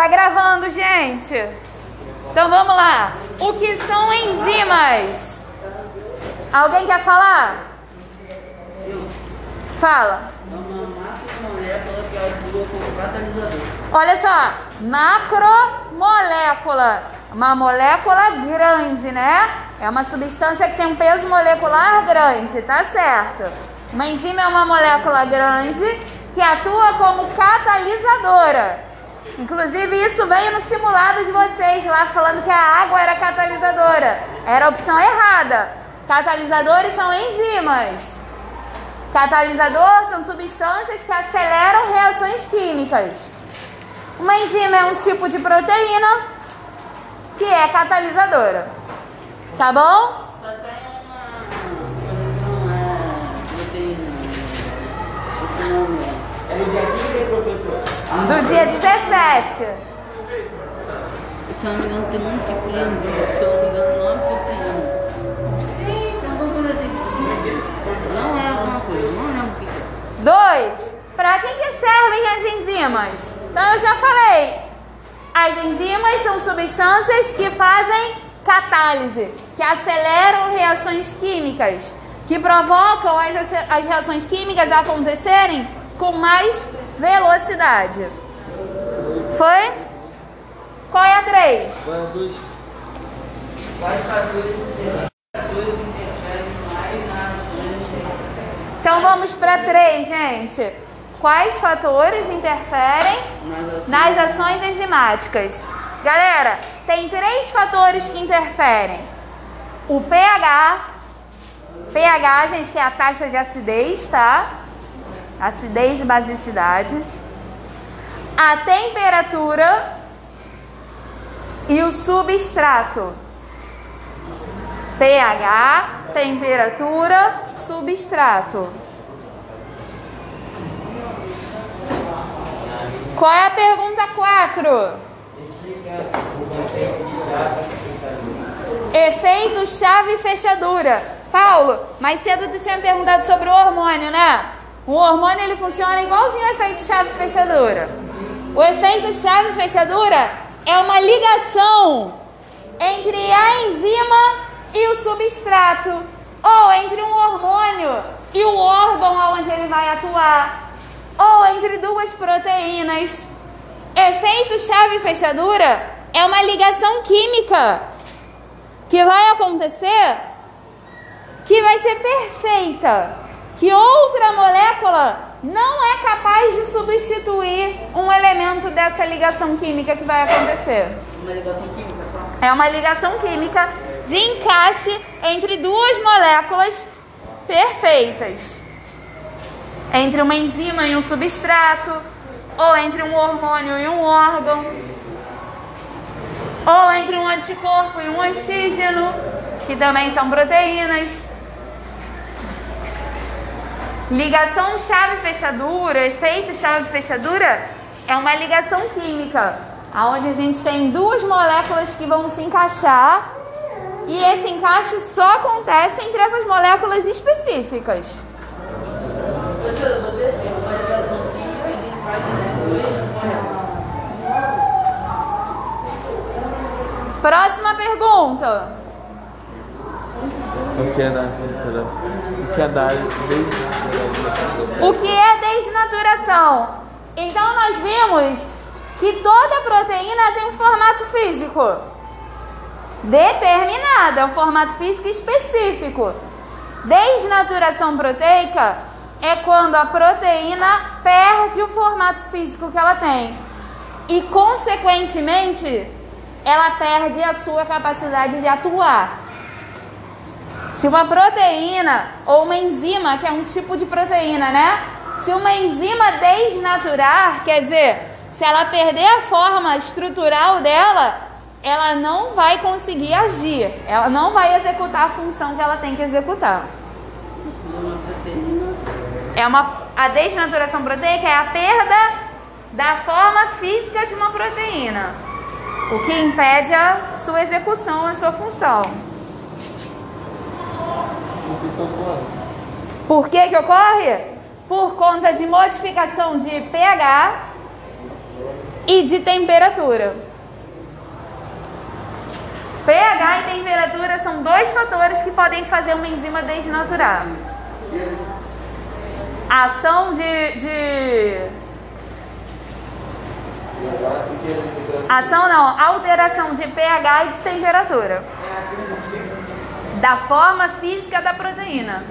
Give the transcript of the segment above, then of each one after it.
Tá gravando, gente? Então vamos lá. O que são enzimas? Alguém quer falar? Fala. Olha só, macromolécula, uma molécula grande, né? É uma substância que tem um peso molecular grande, tá certo? Uma enzima é uma molécula grande que atua como catalisadora. Inclusive, isso veio no simulado de vocês lá falando que a água era catalisadora. Era a opção errada. Catalisadores são enzimas. Catalisador são substâncias que aceleram reações químicas. Uma enzima é um tipo de proteína que é catalisadora. Tá bom? Só tem uma. Não é proteína. Esse nome é. É no dia 15, professor? Do dia 17. Se eu não me engano, tem um tipo de enzima. Se eu não me engano, não é proteína. Sim. Tem alguma coisa assim não é alguma coisa. Não lembro o que é. Dois. Para que, que servem as enzimas? Então eu já falei. As enzimas são substâncias que fazem catálise, que aceleram reações químicas, que provocam as, as reações químicas a acontecerem com mais velocidade. Foi? Qual é a três? Quais fatores interferem mais na Então vamos para três, gente. Quais fatores interferem nas ações enzimáticas. Galera, tem três fatores que interferem: o pH, pH, gente, que é a taxa de acidez, tá? Acidez e basicidade. A temperatura e o substrato. pH, temperatura, substrato. Qual é a pergunta 4? Efeito chave e fechadura. Paulo, mais cedo tu tinha perguntado sobre o hormônio, né? O hormônio ele funciona igualzinho ao efeito chave e fechadura. O efeito chave e fechadura é uma ligação entre a enzima e o substrato, ou entre um hormônio e o órgão onde ele vai atuar, ou entre duas proteínas. Efeito chave e fechadura é uma ligação química que vai acontecer que vai ser perfeita, que outra molécula não é capaz de substituir um elemento dessa ligação química que vai acontecer. Uma ligação química só? É uma ligação química de encaixe entre duas moléculas perfeitas. Entre uma enzima e um substrato, ou entre um hormônio e um órgão, ou entre um anticorpo e um antígeno, que também são proteínas. Ligação chave-fechadura, efeito chave-fechadura, é uma ligação química, onde a gente tem duas moléculas que vão se encaixar e esse encaixe só acontece entre essas moléculas específicas. Próxima pergunta. O que é O que é da desnaturação? O que é desnaturação? Então nós vimos que toda proteína tem um formato físico determinado, é um formato físico específico. Desnaturação proteica é quando a proteína perde o formato físico que ela tem e, consequentemente, ela perde a sua capacidade de atuar. Se uma proteína ou uma enzima, que é um tipo de proteína, né? Se uma enzima desnaturar, quer dizer, se ela perder a forma estrutural dela, ela não vai conseguir agir, ela não vai executar a função que ela tem que executar. É uma a desnaturação proteica é a perda da forma física de uma proteína, o que impede a sua execução, a sua função. Por que que ocorre? Por conta de modificação de pH e de temperatura. pH e temperatura são dois fatores que podem fazer uma enzima desnaturar. Ação de, de Ação não, alteração de pH e de temperatura. Da forma física da proteína.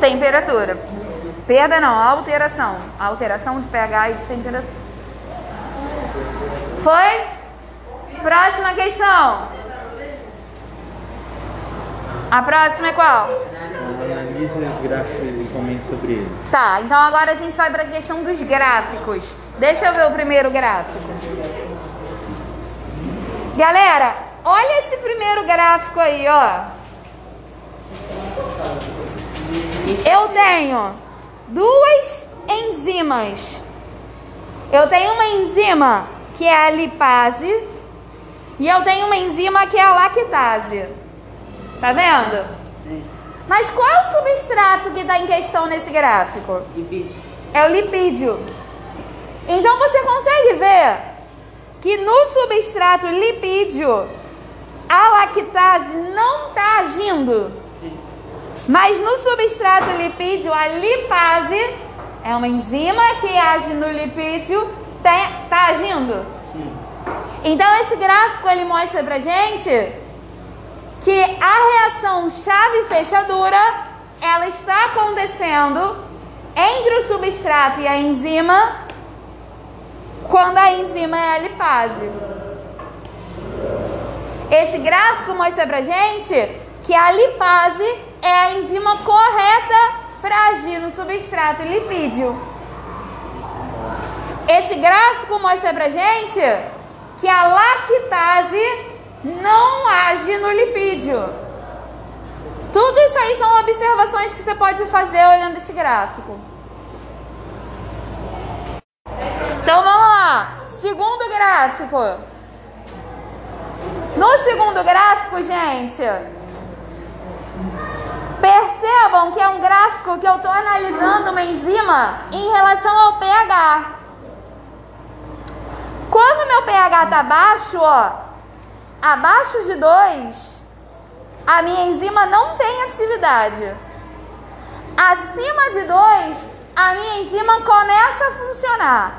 Temperatura. Perda não, alteração. Alteração de pH e de temperatura. Foi? Próxima questão. A próxima é qual? Analise os gráficos e comente sobre eles. Tá, então agora a gente vai para a questão dos gráficos. Deixa eu ver o primeiro gráfico. Galera, olha esse primeiro gráfico aí, ó. Eu tenho duas enzimas. Eu tenho uma enzima que é a lipase e eu tenho uma enzima que é a lactase. Tá vendo? Mas qual é o substrato que está em questão nesse gráfico? Lipídio. É o lipídio. Então você consegue ver que no substrato lipídio a lactase não está agindo. Sim. Mas no substrato lipídio, a lipase é uma enzima que age no lipídio, está agindo. Sim. Então esse gráfico ele mostra pra gente que a reação chave fechadura ela está acontecendo entre o substrato e a enzima quando a enzima é a lipase. Esse gráfico mostra pra gente que a lipase é a enzima correta para agir no substrato lipídio. Esse gráfico mostra pra gente que a lactase não age no lipídio. Tudo isso aí são observações que você pode fazer olhando esse gráfico. Então vamos lá. Segundo gráfico. No segundo gráfico, gente, percebam que é um gráfico que eu estou analisando uma enzima em relação ao pH. Quando meu pH está baixo, ó, abaixo de 2, a minha enzima não tem atividade. Acima de 2, a minha enzima começa a funcionar.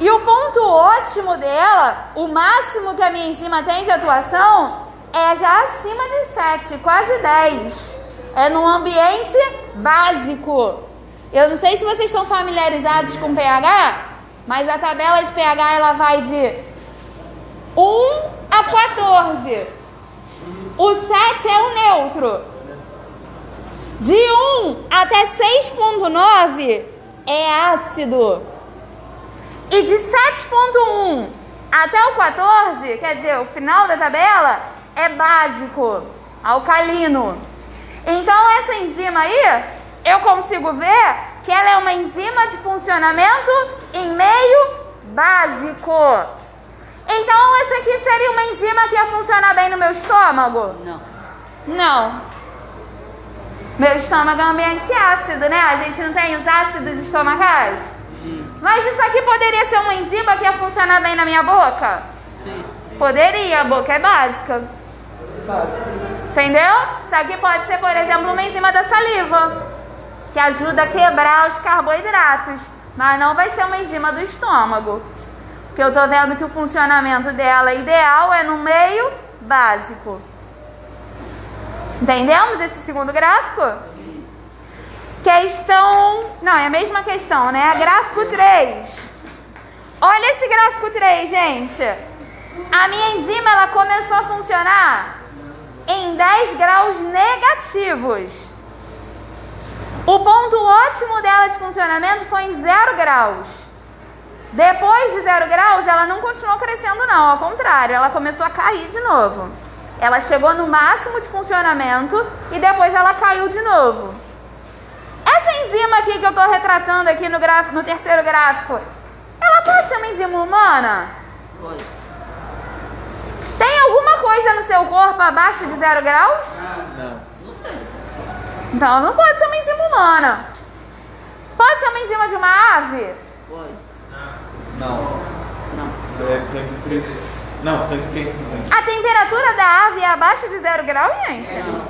E o ponto ótimo dela, o máximo que a minha enzima tem de atuação, é já acima de 7, quase 10. É num ambiente básico. Eu não sei se vocês estão familiarizados com pH, mas a tabela de pH ela vai de 1 a 14. O 7 é o neutro. De 1 até 6.9 é ácido. E de 7.1 até o 14, quer dizer, o final da tabela, é básico, alcalino. Então essa enzima aí, eu consigo ver que ela é uma enzima de funcionamento em meio básico. Então essa aqui seria uma enzima que ia funcionar bem no meu estômago? Não. Não. Meu estômago é um ambiente ácido, né? A gente não tem os ácidos estomacais? Sim. Mas isso aqui poderia ser uma enzima que ia funcionar bem na minha boca? Sim. Poderia, a boca é básica. Entendeu? Isso aqui pode ser, por exemplo, uma enzima da saliva, que ajuda a quebrar os carboidratos, mas não vai ser uma enzima do estômago. Porque eu estou vendo que o funcionamento dela ideal é no meio básico. Entendemos esse segundo gráfico? Questão. Não, é a mesma questão, né? Gráfico 3. Olha esse gráfico 3, gente. A minha enzima ela começou a funcionar em 10 graus negativos. O ponto ótimo dela de funcionamento foi em 0 graus. Depois de 0 graus, ela não continuou crescendo, não. Ao contrário, ela começou a cair de novo. Ela chegou no máximo de funcionamento e depois ela caiu de novo. Essa enzima aqui que eu estou retratando aqui no, gráfico, no terceiro gráfico, ela pode ser uma enzima humana? Pode. Tem alguma coisa no seu corpo abaixo de zero graus? Não. Não sei. Então não pode ser uma enzima humana. Pode ser uma enzima de uma ave? Pode. Não. Não. Isso é sangue frio. Não, sangue quente. A temperatura da ave é abaixo de zero graus, gente? Não.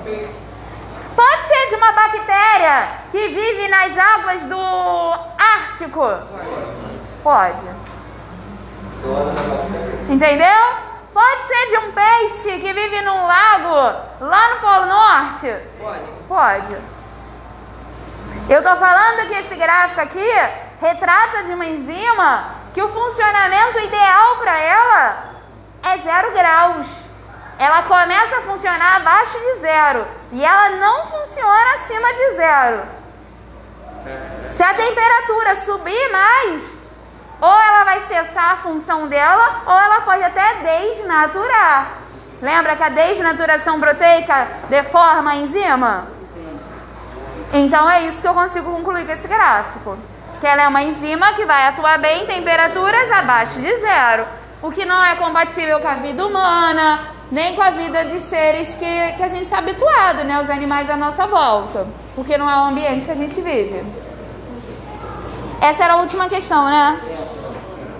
Pode ser de uma bactéria que vive nas águas do Ártico? Pode. Entendeu? Pode ser de um peixe que vive num lago lá no Polo Norte? Pode. Pode. Eu tô falando que esse gráfico aqui retrata de uma enzima que o funcionamento ideal para ela é zero graus. Ela começa a funcionar abaixo de zero e ela não funciona acima de zero. Se a temperatura subir mais, ou ela vai cessar a função dela, ou ela pode até desnaturar. Lembra que a desnaturação proteica deforma a enzima? Sim. Então é isso que eu consigo concluir com esse gráfico. Que ela é uma enzima que vai atuar bem em temperaturas abaixo de zero. O que não é compatível com a vida humana, nem com a vida de seres que, que a gente está habituado, né? Os animais à nossa volta. Porque não é o ambiente que a gente vive. Essa era a última questão, né?